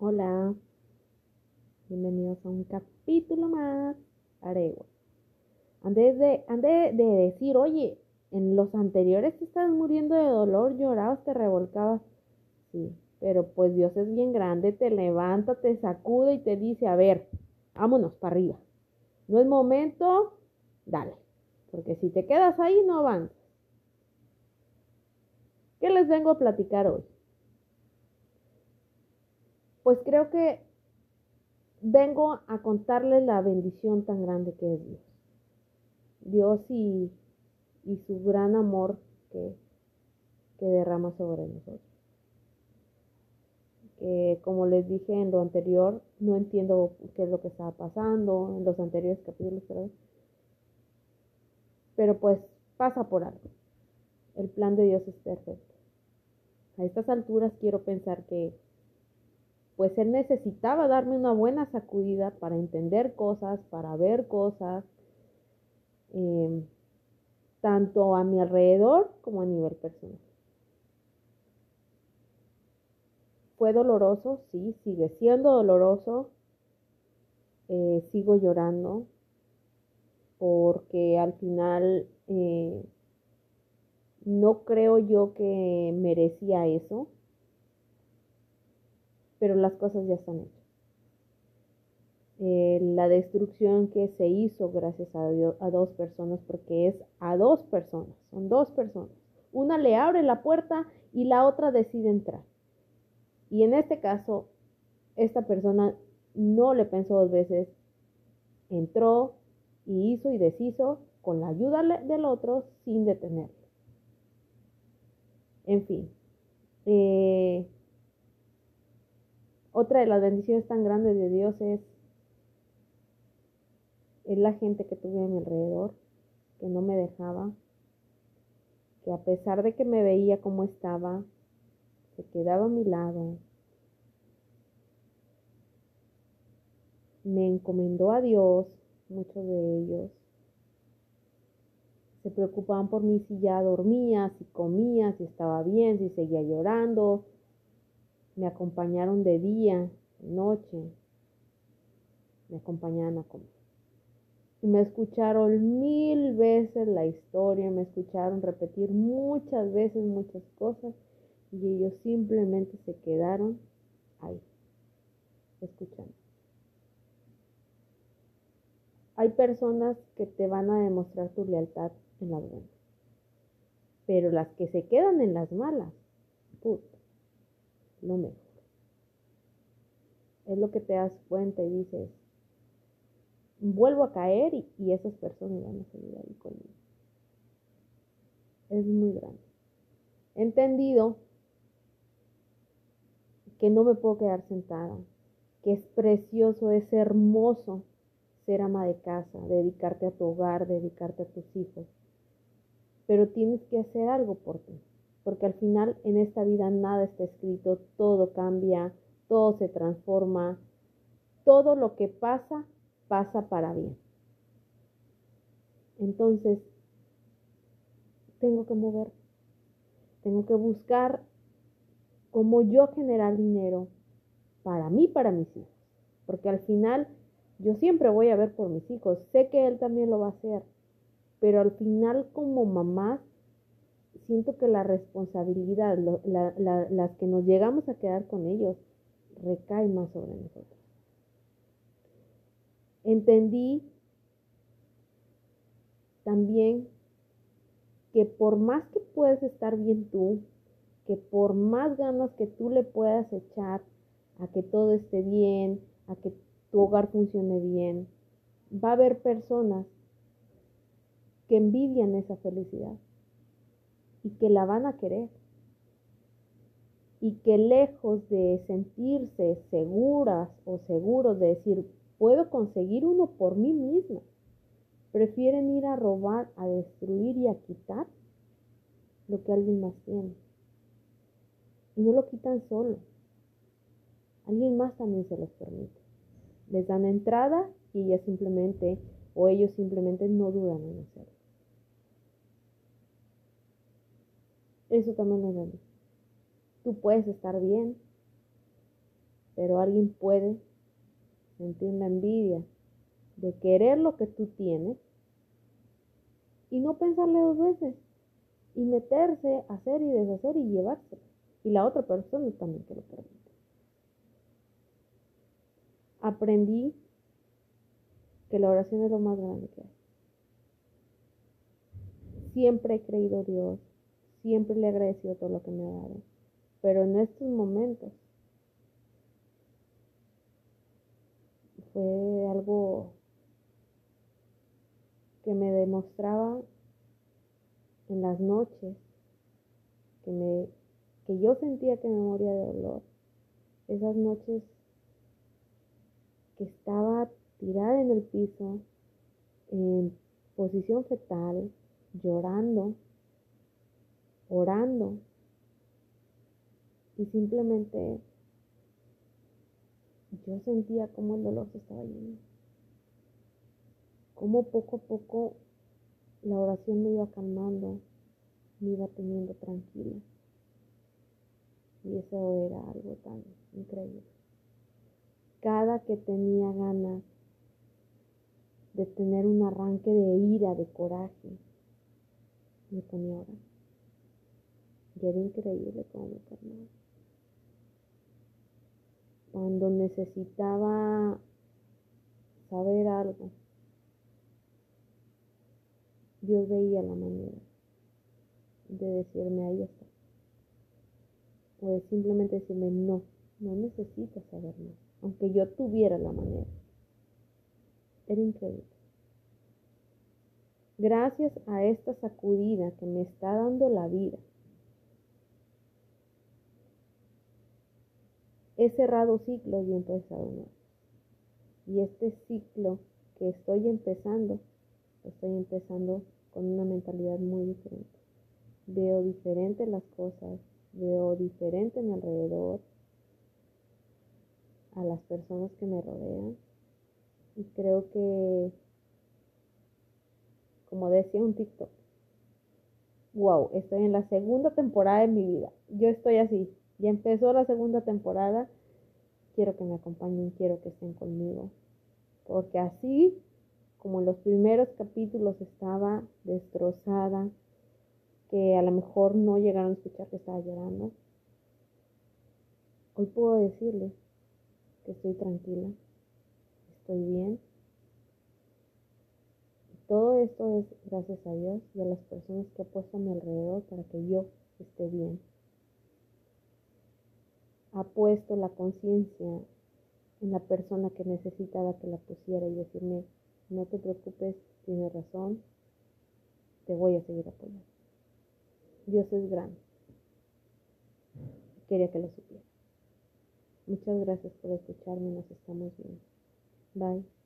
Hola, bienvenidos a un capítulo más. Aregua. Antes de, antes de decir, oye, en los anteriores te estabas muriendo de dolor, llorabas, te revolcabas. Sí, pero pues Dios es bien grande, te levanta, te sacude y te dice, a ver, vámonos para arriba. No es momento, dale. Porque si te quedas ahí, no avanzas. ¿Qué les vengo a platicar hoy? Pues creo que vengo a contarles la bendición tan grande que es Dios. Dios y, y su gran amor que, que derrama sobre nosotros. Que como les dije en lo anterior, no entiendo qué es lo que estaba pasando en los anteriores capítulos, pero, pero pues pasa por algo. El plan de Dios es perfecto. A estas alturas quiero pensar que pues él necesitaba darme una buena sacudida para entender cosas, para ver cosas, eh, tanto a mi alrededor como a nivel personal. Fue doloroso, sí, sigue siendo doloroso, eh, sigo llorando, porque al final eh, no creo yo que merecía eso pero las cosas ya están hechas. Eh, la destrucción que se hizo gracias a, Dios, a dos personas, porque es a dos personas, son dos personas. Una le abre la puerta y la otra decide entrar. Y en este caso, esta persona no le pensó dos veces, entró y hizo y deshizo con la ayuda del otro sin detenerlo. En fin, eh, otra de las bendiciones tan grandes de Dios es, es la gente que tuve a mi alrededor, que no me dejaba, que a pesar de que me veía como estaba, se quedaba a mi lado, me encomendó a Dios, muchos de ellos. Se preocupaban por mí si ya dormía, si comía, si estaba bien, si seguía llorando, me acompañaron de día, noche, me acompañaban a comer. Y me escucharon mil veces la historia, me escucharon repetir muchas veces muchas cosas y ellos simplemente se quedaron ahí, escuchando. Hay personas que te van a demostrar tu lealtad en las buenas, pero las que se quedan en las malas, puta, lo mejor. Es lo que te das cuenta y dices, vuelvo a caer y, esas personas van a seguir ahí conmigo. Es muy grande. Entendido que no me puedo quedar sentada, que es precioso, es hermoso ser ama de casa, dedicarte a tu hogar, dedicarte a tus hijos, pero tienes que hacer algo por ti porque al final en esta vida nada está escrito, todo cambia, todo se transforma, todo lo que pasa, pasa para bien. Entonces, tengo que mover, tengo que buscar cómo yo generar dinero para mí, para mis hijos, porque al final yo siempre voy a ver por mis hijos, sé que él también lo va a hacer, pero al final como mamás siento que la responsabilidad, las que nos llegamos a quedar con ellos, recae más sobre nosotros. Entendí también que por más que puedes estar bien tú, que por más ganas que tú le puedas echar a que todo esté bien, a que tu hogar funcione bien, va a haber personas que envidian esa felicidad y que la van a querer. Y que lejos de sentirse seguras o seguros de decir, puedo conseguir uno por mí mismo, prefieren ir a robar, a destruir y a quitar lo que alguien más tiene. Y no lo quitan solo. Alguien más también se los permite. Les dan entrada y ellas simplemente, o ellos simplemente no dudan en hacerlo. Eso también es bueno. Tú puedes estar bien, pero alguien puede sentir la envidia de querer lo que tú tienes y no pensarle dos veces y meterse, hacer y deshacer y llevarse. Y la otra persona también que lo permite. Aprendí que la oración es lo más grande que hay. Siempre he creído Dios, siempre le he agradecido todo lo que me ha dado, pero en estos momentos fue algo que me demostraba en las noches que me que yo sentía que me moría de dolor. Esas noches que estaba tirada en el piso en posición fetal llorando orando y simplemente yo sentía como el dolor se estaba yendo como poco a poco la oración me iba calmando, me iba teniendo tranquila. Y eso era algo tan increíble. Cada que tenía ganas de tener un arranque de ira, de coraje, me ponía a orar. Y era increíble cómo me calmaba. Cuando necesitaba saber algo, Dios veía la manera de decirme ahí está. O de simplemente decirme no, no necesitas saber más, aunque yo tuviera la manera. Era increíble. Gracias a esta sacudida que me está dando la vida, he cerrado ciclos y he empezado nuevos. Y este ciclo que estoy empezando estoy empezando con una mentalidad muy diferente. Veo diferente las cosas, veo diferente mi alrededor, a las personas que me rodean. Y creo que, como decía un TikTok, wow, estoy en la segunda temporada de mi vida. Yo estoy así. Ya empezó la segunda temporada. Quiero que me acompañen, quiero que estén conmigo. Porque así como en los primeros capítulos estaba destrozada, que a lo mejor no llegaron a escuchar que estaba llorando, hoy puedo decirles que estoy tranquila, estoy bien. todo esto es gracias a Dios y a las personas que ha puesto a mi alrededor para que yo esté bien. Ha puesto la conciencia en la persona que necesitaba que la pusiera y decirme, no te preocupes, tienes razón, te voy a seguir apoyando. Dios es grande. Quería que lo supiera. Muchas gracias por escucharme, nos estamos viendo. Bye.